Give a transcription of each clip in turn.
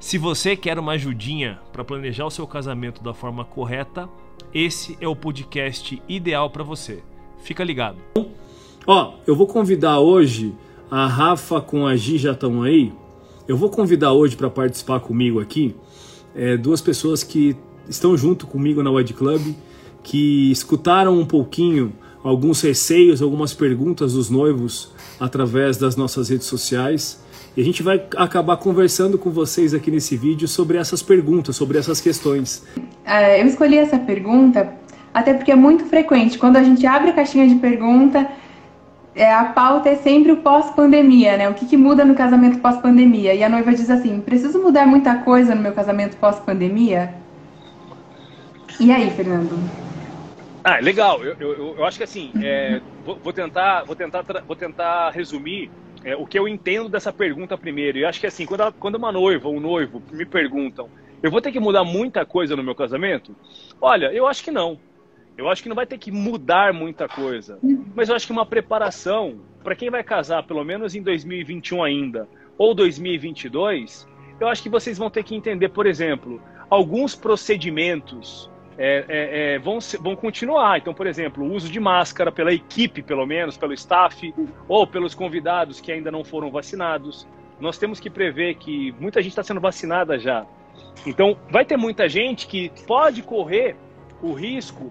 Se você quer uma ajudinha para planejar o seu casamento da forma correta, esse é o podcast ideal para você. Fica ligado. Ó, eu vou convidar hoje a Rafa com a Gi já estão aí. Eu vou convidar hoje para participar comigo aqui é, duas pessoas que estão junto comigo na Wed Club, que escutaram um pouquinho alguns receios, algumas perguntas dos noivos através das nossas redes sociais e a gente vai acabar conversando com vocês aqui nesse vídeo sobre essas perguntas, sobre essas questões. É, eu escolhi essa pergunta até porque é muito frequente. Quando a gente abre a caixinha de pergunta, é, a pauta é sempre o pós-pandemia, né? O que, que muda no casamento pós-pandemia? E a noiva diz assim: preciso mudar muita coisa no meu casamento pós-pandemia? E aí, Fernando? Ah, legal. Eu, eu, eu acho que assim, é, vou, vou, tentar, vou tentar, vou tentar resumir é, o que eu entendo dessa pergunta primeiro. E acho que assim, quando, quando uma noiva ou um noivo me perguntam, eu vou ter que mudar muita coisa no meu casamento? Olha, eu acho que não. Eu acho que não vai ter que mudar muita coisa. Mas eu acho que uma preparação, para quem vai casar, pelo menos em 2021 ainda, ou 2022, eu acho que vocês vão ter que entender, por exemplo, alguns procedimentos é, é, é, vão, vão continuar. Então, por exemplo, o uso de máscara pela equipe, pelo menos, pelo staff, ou pelos convidados que ainda não foram vacinados. Nós temos que prever que muita gente está sendo vacinada já. Então, vai ter muita gente que pode correr o risco,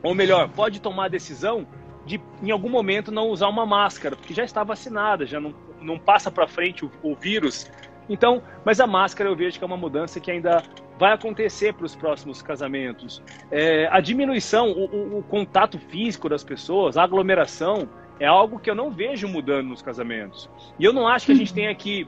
ou melhor, pode tomar a decisão de, em algum momento, não usar uma máscara, porque já está vacinada, já não, não passa para frente o, o vírus. Então, mas a máscara eu vejo que é uma mudança que ainda vai acontecer para os próximos casamentos. É, a diminuição, o, o, o, contato físico das pessoas, a aglomeração, é algo que eu não vejo mudando nos casamentos. E eu não acho que a gente tenha que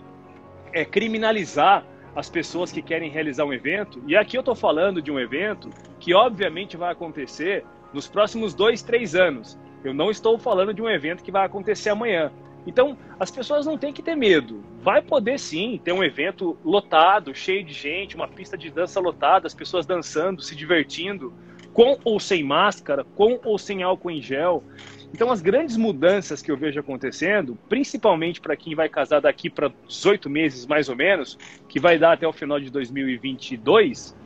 é, criminalizar as pessoas que querem realizar um evento. E aqui eu estou falando de um evento que obviamente vai acontecer nos próximos dois, três anos. Eu não estou falando de um evento que vai acontecer amanhã. Então, as pessoas não têm que ter medo. Vai poder sim ter um evento lotado, cheio de gente, uma pista de dança lotada, as pessoas dançando, se divertindo, com ou sem máscara, com ou sem álcool em gel. Então, as grandes mudanças que eu vejo acontecendo, principalmente para quem vai casar daqui para 18 meses mais ou menos, que vai dar até o final de 2022,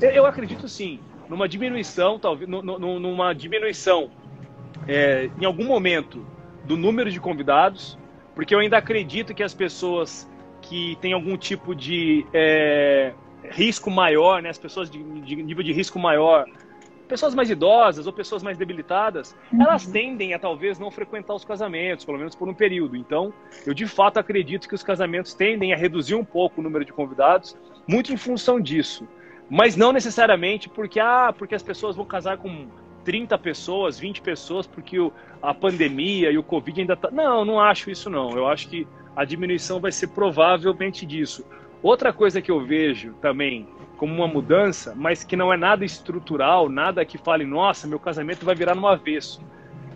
eu acredito sim, numa diminuição, talvez, numa diminuição é, em algum momento do número de convidados, porque eu ainda acredito que as pessoas que têm algum tipo de é, risco maior, né, as pessoas de, de, nível de risco maior, pessoas mais idosas ou pessoas mais debilitadas, uhum. elas tendem a talvez não frequentar os casamentos, pelo menos por um período. Então, eu de fato acredito que os casamentos tendem a reduzir um pouco o número de convidados, muito em função disso. Mas não necessariamente porque, ah, porque as pessoas vão casar com 30 pessoas, 20 pessoas, porque o, a pandemia e o Covid ainda tá. Não, não acho isso não. Eu acho que a diminuição vai ser provavelmente disso. Outra coisa que eu vejo também como uma mudança, mas que não é nada estrutural, nada que fale, nossa, meu casamento vai virar no avesso.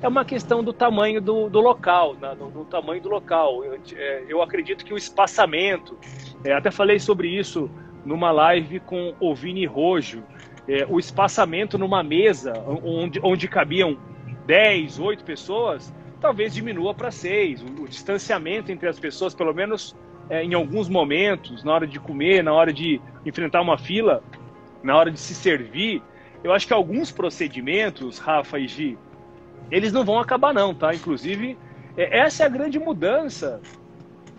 É uma questão do tamanho do, do local, né? do, do, tamanho do local. Eu, é, eu acredito que o espaçamento, é, até falei sobre isso numa live com o Vini Rojo, é, o espaçamento numa mesa onde, onde cabiam 10, 8 pessoas, talvez diminua para 6. O, o, distanciamento entre as pessoas, pelo menos é, em alguns momentos, na hora de comer, na hora de enfrentar uma fila, na hora de se servir, eu acho que alguns procedimentos, Rafa e Gi, eles não vão acabar não, tá? Inclusive, é, essa é a grande mudança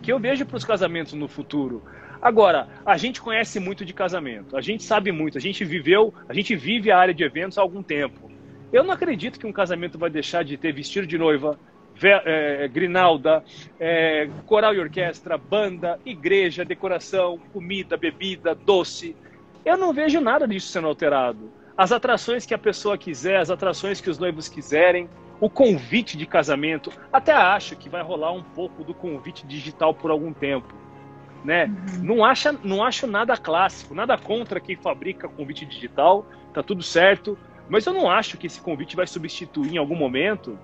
que eu vejo para os casamentos no futuro. Agora, a gente conhece muito de casamento, a gente sabe muito, a gente viveu, a gente vive a área de eventos há algum tempo. Eu não acredito que um casamento vai deixar de ter vestido de noiva, é, grinalda, é, coral e orquestra, banda, igreja, decoração, comida, bebida, doce. Eu não vejo nada disso sendo alterado. As atrações que a pessoa quiser, as atrações que os noivos quiserem, o convite de casamento, até acho que vai rolar um pouco do convite digital por algum tempo. Né? Uhum. Não acha, não acho nada clássico, nada contra quem fabrica convite digital, tá tudo certo, mas eu não acho que esse convite vai substituir em algum momento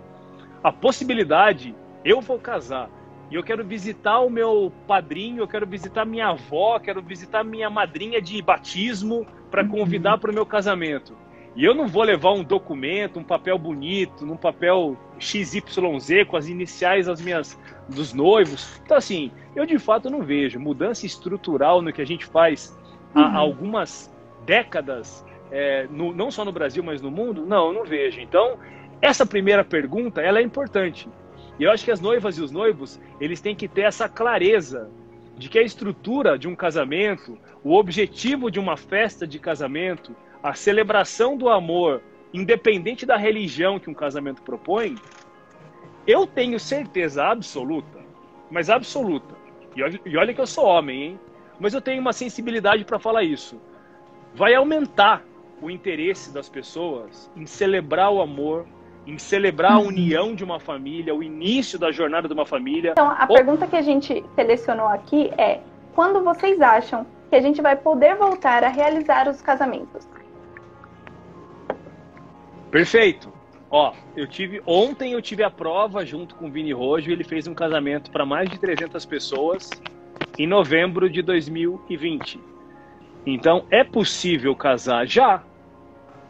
a possibilidade, eu vou casar e eu quero visitar o meu padrinho, eu quero visitar minha avó, quero visitar minha madrinha de batismo para convidar para o meu casamento. E eu não vou levar um documento, um papel bonito, num papel XYZ com as iniciais das minhas dos noivos. Então assim, eu de fato não vejo mudança estrutural no que a gente faz há uhum. algumas décadas, é, no, não só no Brasil, mas no mundo. Não, eu não vejo. Então, essa primeira pergunta, ela é importante. E eu acho que as noivas e os noivos, eles têm que ter essa clareza de que a estrutura de um casamento, o objetivo de uma festa de casamento, a celebração do amor, independente da religião que um casamento propõe, eu tenho certeza absoluta, mas absoluta, e olha que eu sou homem, hein? Mas eu tenho uma sensibilidade para falar isso. Vai aumentar o interesse das pessoas em celebrar o amor, em celebrar a uhum. união de uma família, o início da jornada de uma família. Então, a pergunta que a gente selecionou aqui é: quando vocês acham que a gente vai poder voltar a realizar os casamentos? Perfeito. Ó, eu tive ontem eu tive a prova junto com o Vini Rojo, ele fez um casamento para mais de 300 pessoas em novembro de 2020. Então é possível casar já.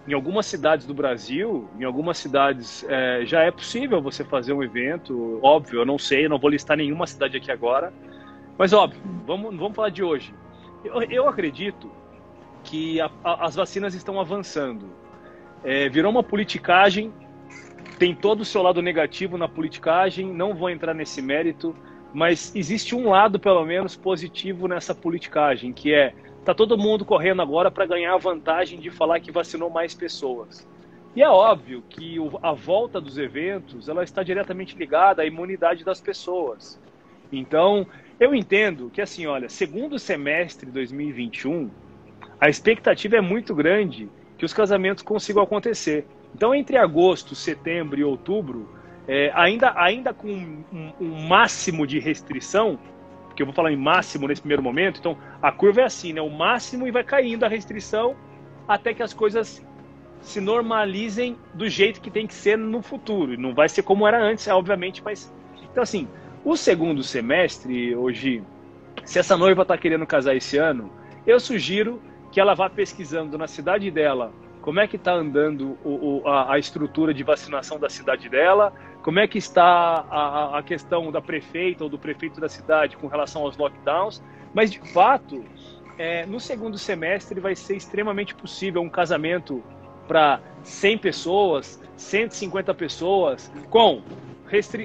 Em algumas cidades do Brasil, em algumas cidades é, já é possível você fazer um evento. Óbvio, eu não sei, eu não vou listar nenhuma cidade aqui agora, mas óbvio, vamos, vamos falar de hoje. Eu, eu acredito que a, a, as vacinas estão avançando. É, virou uma politicagem, tem todo o seu lado negativo na politicagem, não vou entrar nesse mérito, mas existe um lado, pelo menos, positivo nessa politicagem, que é tá todo mundo correndo agora para ganhar a vantagem de falar que vacinou mais pessoas. E é óbvio que a volta dos eventos ela está diretamente ligada à imunidade das pessoas. Então, eu entendo que assim, olha, segundo semestre de 2021, a expectativa é muito grande que os casamentos consigam acontecer. Então, entre agosto, setembro e outubro, é, ainda, ainda com um, um, máximo de restrição, porque eu vou falar em máximo nesse primeiro momento, então a curva é assim, né? O máximo e vai caindo a restrição até que as coisas se normalizem do jeito que tem que ser no futuro. Não vai ser como era antes, obviamente, mas. Então, assim, o segundo semestre, hoje, se essa noiva está querendo casar esse ano, eu sugiro que ela vá pesquisando na cidade dela como é que está andando o, o, a, a, estrutura de vacinação da cidade dela, como é que está a, a, questão da prefeita ou do prefeito da cidade com relação aos lockdowns, mas de fato, é, no segundo semestre vai ser extremamente possível um casamento para 100 pessoas, 150 pessoas, com,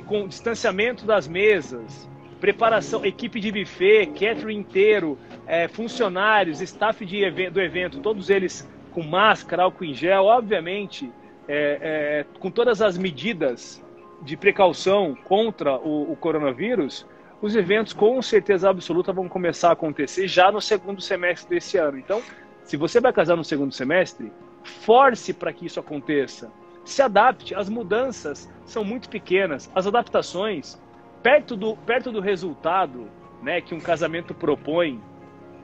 com distanciamento das mesas, preparação, equipe de buffet, catering inteiro, é, funcionários, staff de, do evento, todos eles com máscara, álcool em gel, obviamente, é, é, com todas as medidas de precaução contra o, o, coronavírus, os eventos com certeza absoluta vão começar a acontecer já no segundo semestre desse ano. Então, se você vai casar no segundo semestre, force para que isso aconteça. Se adapte, as mudanças são muito pequenas, as adaptações, perto do, perto do resultado né, que um casamento propõe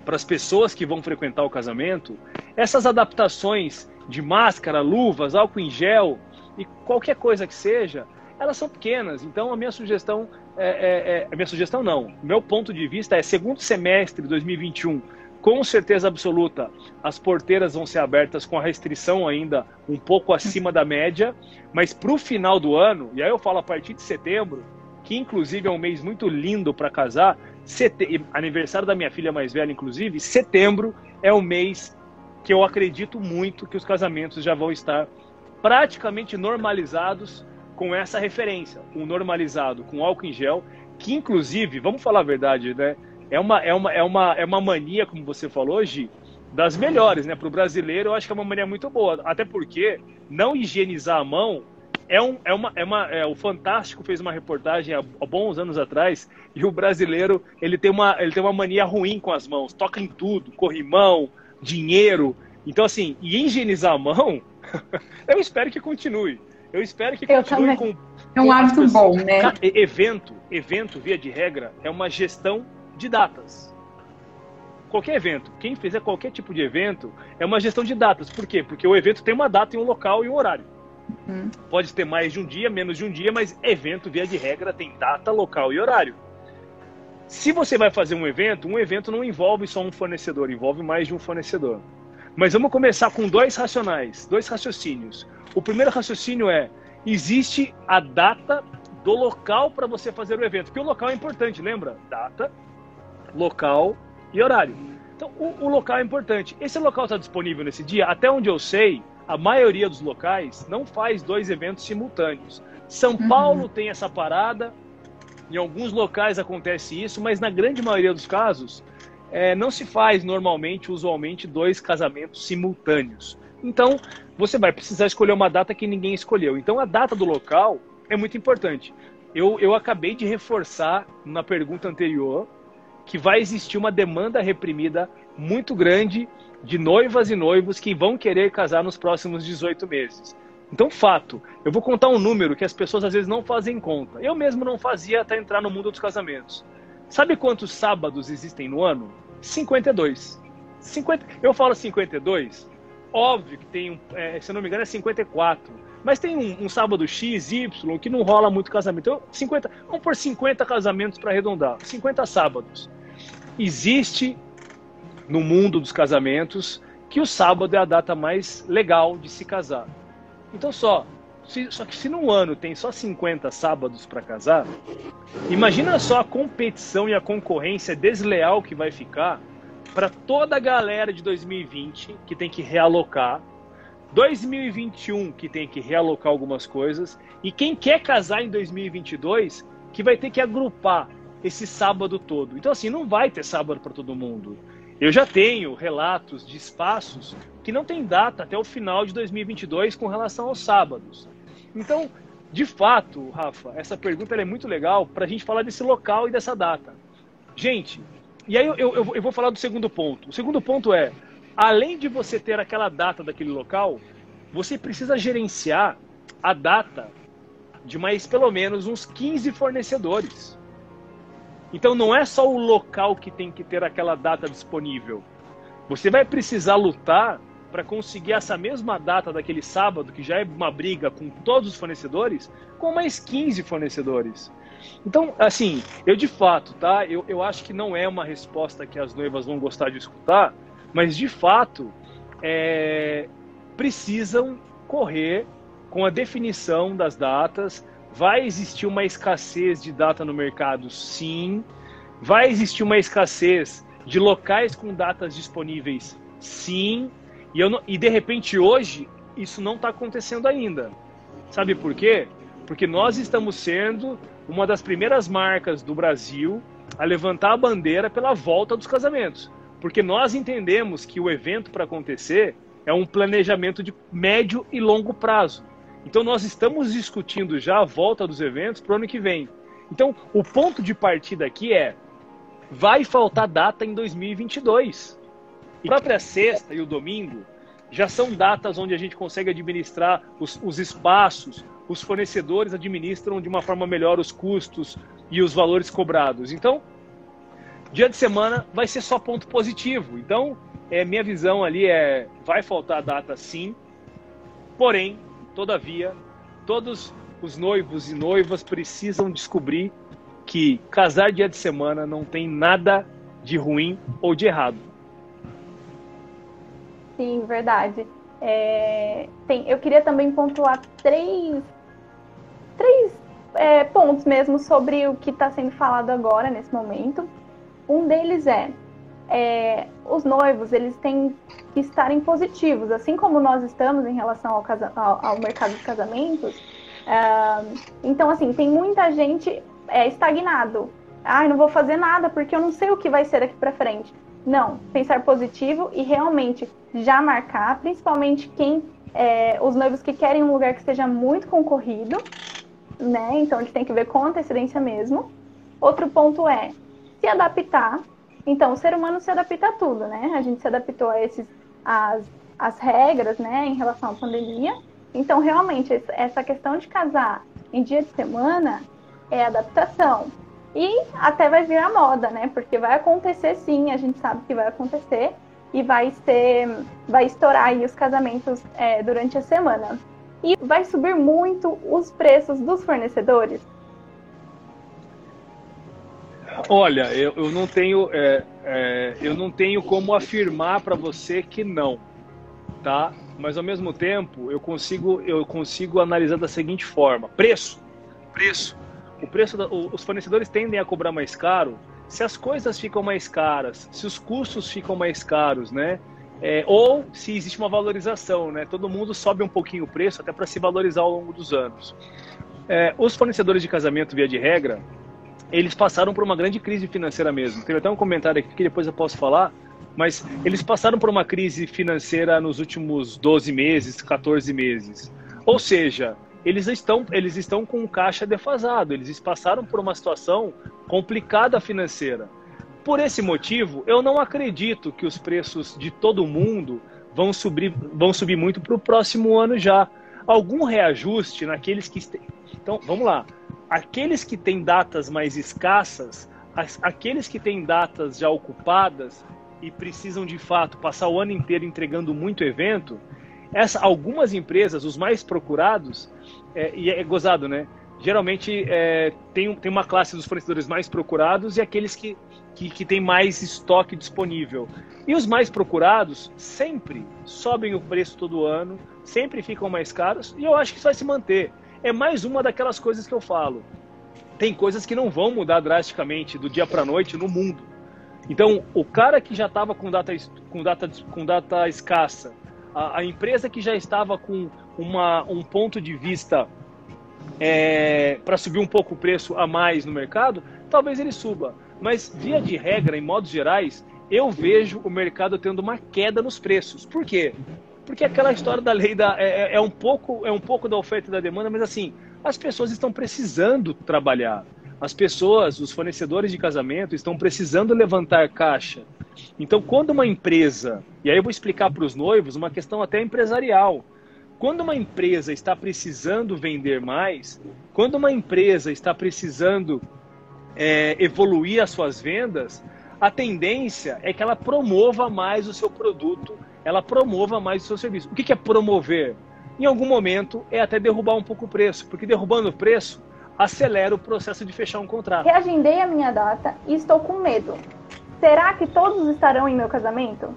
para as pessoas que vão frequentar o casamento, essas adaptações de máscara, luvas, álcool em gel e qualquer coisa que seja, elas são pequenas. Então a minha sugestão é, é, é a minha sugestão não, meu ponto de vista é segundo semestre de 2021 com certeza absoluta, as porteiras vão ser abertas com a restrição ainda um pouco acima da média, mas para o final do ano, e aí eu falo a partir de setembro, que inclusive é um mês muito lindo para casar, Sete... aniversário da minha filha mais velha, inclusive, setembro é o mês que eu acredito muito que os casamentos já vão estar praticamente normalizados com essa referência, um normalizado com álcool em gel, que inclusive, vamos falar a verdade, né? É uma, é uma, é uma, é uma mania, como você falou hoje, das melhores, né? Para o brasileiro, eu acho que é uma mania muito boa. Até porque não higienizar a mão é, um, é uma, é uma é, o Fantástico fez uma reportagem há, há, bons anos atrás e o brasileiro ele tem uma ele tem uma mania ruim com as mãos, toca em tudo, corrimão, dinheiro. Então assim, e higienizar a mão, eu espero que continue. Eu espero que eu continue também. com é um hábito bom, né? Evento, evento via de regra é uma gestão de datas. qualquer evento, quem fizer qualquer tipo de evento, é uma gestão de datas. Por quê? Porque o evento tem uma data e um local e um horário. Pode ter mais de um dia, menos de um dia, mas evento, via de regra, tem data, local e horário. Se você vai fazer um evento, um evento não envolve só um fornecedor, envolve mais de um fornecedor. Mas vamos começar com dois racionais, dois raciocínios. O primeiro raciocínio é: existe a data do local para você fazer o evento, porque o local é importante, lembra? Data, local e horário. Então, o, o local é importante. Esse local está disponível nesse dia? Até onde eu sei, a maioria dos locais não faz dois eventos simultâneos. São uhum. Paulo tem essa parada, em alguns locais acontece isso, mas na grande maioria dos casos é, não se faz normalmente, usualmente, dois casamentos simultâneos. Então, você vai precisar escolher uma data que ninguém escolheu. Então, a data do local é muito importante. Eu, eu acabei de reforçar na pergunta anterior que vai existir uma demanda reprimida muito grande de noivas e noivos que vão querer casar nos próximos 18 meses. Então, fato, eu vou contar um número que as pessoas às vezes não fazem conta. Eu mesmo não fazia até entrar no mundo dos casamentos. Sabe quantos sábados existem no ano? 52. 50, eu falo 52, óbvio que tem, é, se não me engano, é 54. Mas tem um, um, sábado X, Y, que não rola muito casamento. Então, 50, vamos por 50 casamentos para arredondar. 50 sábados. Existe no mundo dos casamentos que o sábado é a data mais legal de se casar. Então só, se, só que se num ano tem só 50 sábados para casar, imagina só a competição e a concorrência desleal que vai ficar para toda a galera de 2020 que tem que realocar, 2021 que tem que realocar algumas coisas e quem quer casar em 2022 que vai ter que agrupar esse sábado todo. Então assim, não vai ter sábado para todo mundo. Eu já tenho relatos de espaços que não tem data até o final de 2022 com relação aos sábados. Então, de fato, Rafa, essa pergunta é muito legal para a gente falar desse local e dessa data. Gente, e aí eu, eu, eu vou falar do segundo ponto. O segundo ponto é, além de você ter aquela data daquele local, você precisa gerenciar a data de mais pelo menos uns 15 fornecedores. Então não é só o local que tem que ter aquela data disponível. Você vai precisar lutar para conseguir essa mesma data daquele sábado, que já é uma briga com todos os fornecedores, com mais 15 fornecedores. Então, assim, eu de fato, tá? Eu, eu acho que não é uma resposta que as noivas vão gostar de escutar, mas de fato é, precisam correr com a definição das datas, Vai existir uma escassez de data no mercado? Sim. Vai existir uma escassez de locais com datas disponíveis? Sim. E, eu não, e de repente hoje isso não está acontecendo ainda. Sabe por quê? Porque nós estamos sendo uma das primeiras marcas do Brasil a levantar a bandeira pela volta dos casamentos. Porque nós entendemos que o evento para acontecer é um planejamento de médio e longo prazo. Então nós estamos discutindo já a volta dos eventos para o ano que vem. Então o ponto de partida aqui é: vai faltar data em 2022. E a própria sexta e o domingo já são datas onde a gente consegue administrar os, os espaços, os fornecedores administram de uma forma melhor os custos e os valores cobrados. Então, dia de semana vai ser só ponto positivo. Então, é, minha visão ali é: vai faltar data sim, porém, Todavia, todos os noivos e noivas precisam descobrir que casar dia de semana não tem nada de ruim ou de errado. Sim, verdade. É, tem, eu queria também pontuar três, três é, pontos mesmo sobre o que está sendo falado agora, nesse momento. Um deles é é, os noivos eles têm que estarem positivos, assim como nós estamos em relação ao, casa, ao, ao mercado de casamentos. Então, assim, tem muita gente é, estagnado. Ai, não vou fazer nada porque eu não sei o que vai ser daqui para frente. Não, pensar positivo e realmente já marcar, principalmente quem é, os noivos que querem um lugar que esteja muito concorrido, né? Então eles têm que ver com antecedência mesmo. Outro ponto é se adaptar então, o ser humano se adapta a tudo, né? A gente se adaptou a esses, as, as regras, né, em relação à pandemia. Então, realmente, essa questão de casar em dia de semana é adaptação. E até vai virar moda, né? Porque vai acontecer sim, a gente sabe que vai acontecer e vai ser, vai estourar aí os casamentos é, durante a semana. E vai subir muito os preços dos fornecedores. Olha, eu, eu não tenho, é, é, eu não tenho como afirmar para você que não, tá? Mas ao mesmo tempo eu consigo, eu consigo analisar da seguinte forma: preço, preço. O preço, da, os fornecedores tendem a cobrar mais caro se as coisas ficam mais caras, se os custos ficam mais caros, né? É, ou se existe uma valorização, né? Todo mundo sobe um pouquinho o preço até para se valorizar ao longo dos anos. É, os fornecedores de casamento, via de regra, eles passaram por uma grande crise financeira mesmo. Teve até um comentário aqui que depois eu posso falar, mas eles passaram por uma crise financeira nos últimos 12 meses, 14 meses. Ou seja, eles estão, eles estão com caixa defasado, eles passaram por uma situação complicada financeira. Por esse motivo, eu não acredito que os preços de todo mundo vão subir, vão subir muito para o próximo ano já. Algum reajuste naqueles que. Então, vamos lá. Aqueles que têm datas mais escassas, aqueles que têm datas já ocupadas e precisam de fato passar o ano inteiro entregando muito evento, essa, algumas empresas, os mais procurados, é, e é gozado, né? Geralmente é, tem, tem uma classe dos fornecedores mais procurados e aqueles que, que, que têm mais estoque disponível. E os mais procurados sempre sobem o preço todo ano, sempre ficam mais caros e eu acho que isso vai se manter. É mais uma daquelas coisas que eu falo. Tem coisas que não vão mudar drasticamente do dia para noite no mundo. Então, o cara que já estava com data, com, data, com data escassa a, a empresa que já estava com uma, um ponto de vista é, para subir um pouco o preço a mais no mercado, talvez ele suba. Mas, via de regra, em modos gerais, eu vejo o mercado tendo uma queda nos preços. Por quê? Porque aquela história da lei da, é, é, é um pouco, é um pouco da oferta e da demanda, mas assim, as pessoas estão precisando trabalhar. As pessoas, os fornecedores de casamento, estão precisando levantar caixa. Então, quando uma empresa, e aí eu vou explicar para os noivos uma questão até empresarial. Quando uma empresa está precisando vender mais, quando uma empresa está precisando é, evoluir as suas vendas, a tendência é que ela promova mais o seu produto, ela promova mais o seu serviço. O que é promover? Em algum momento é até derrubar um pouco o preço, porque derrubando o preço acelera o processo de fechar um contrato. Reagendei a minha data e estou com medo. Será que todos estarão em meu casamento?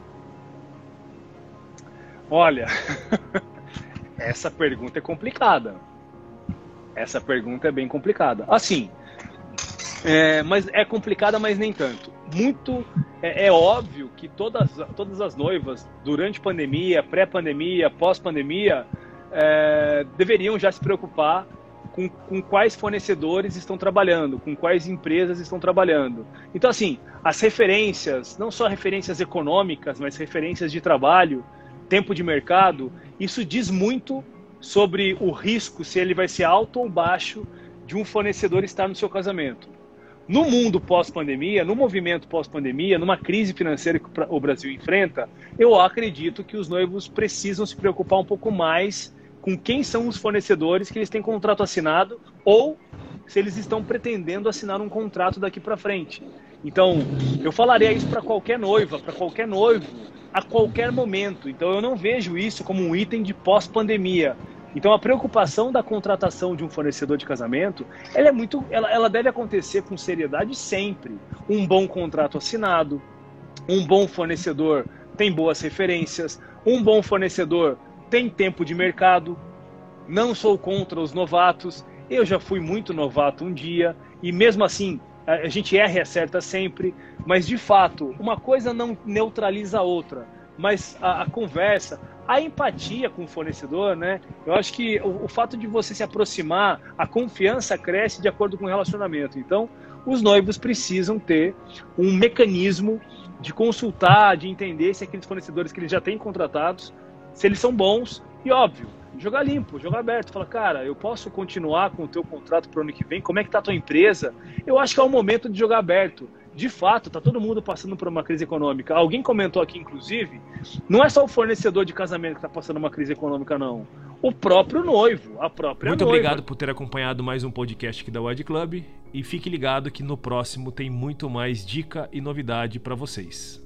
Olha, essa pergunta é complicada. Essa pergunta é bem complicada. Assim, é, mas é complicada, mas nem tanto. Muito é, é, óbvio que todas, todas as noivas, durante pandemia, pré-pandemia, pós-pandemia, é, deveriam já se preocupar com, com quais fornecedores estão trabalhando, com quais empresas estão trabalhando. Então, assim, as referências, não só referências econômicas, mas referências de trabalho, tempo de mercado, isso diz muito sobre o risco, se ele vai ser alto ou baixo, de um fornecedor estar no seu casamento. No mundo pós-pandemia, no movimento pós-pandemia, numa crise financeira que o Brasil enfrenta, eu acredito que os noivos precisam se preocupar um pouco mais com quem são os fornecedores que eles têm contrato assinado ou se eles estão pretendendo assinar um contrato daqui para frente. Então, eu falaria isso para qualquer noiva, para qualquer noivo, a qualquer momento. Então, eu não vejo isso como um item de pós-pandemia. Então, a preocupação da contratação de um fornecedor de casamento, ela é muito, ela, ela deve acontecer com seriedade sempre. Um bom contrato assinado, um bom fornecedor tem boas referências, um bom fornecedor tem tempo de mercado, não sou contra os novatos. Eu já fui muito novato um dia e mesmo assim a gente erra e acerta sempre, mas de fato uma coisa não neutraliza a outra. Mas a, a conversa, a empatia com o fornecedor, né? Eu acho que o, o, fato de você se aproximar, a confiança cresce de acordo com o relacionamento. Então, os noivos precisam ter um mecanismo de consultar, de entender se aqueles fornecedores que eles já têm contratados se eles são bons e óbvio, jogar limpo, jogar aberto. Fala, cara, eu posso continuar com o teu contrato para o ano que vem? Como é que tá a tua empresa? Eu acho que é o momento de jogar aberto. De fato, tá todo mundo passando por uma crise econômica. Alguém comentou aqui, inclusive, não é só o fornecedor de casamento que está passando uma crise econômica, não. O próprio noivo, a própria Muito noiva. obrigado por ter acompanhado mais um podcast aqui da Wide Club e fique ligado que no próximo tem muito mais dica e novidade para vocês.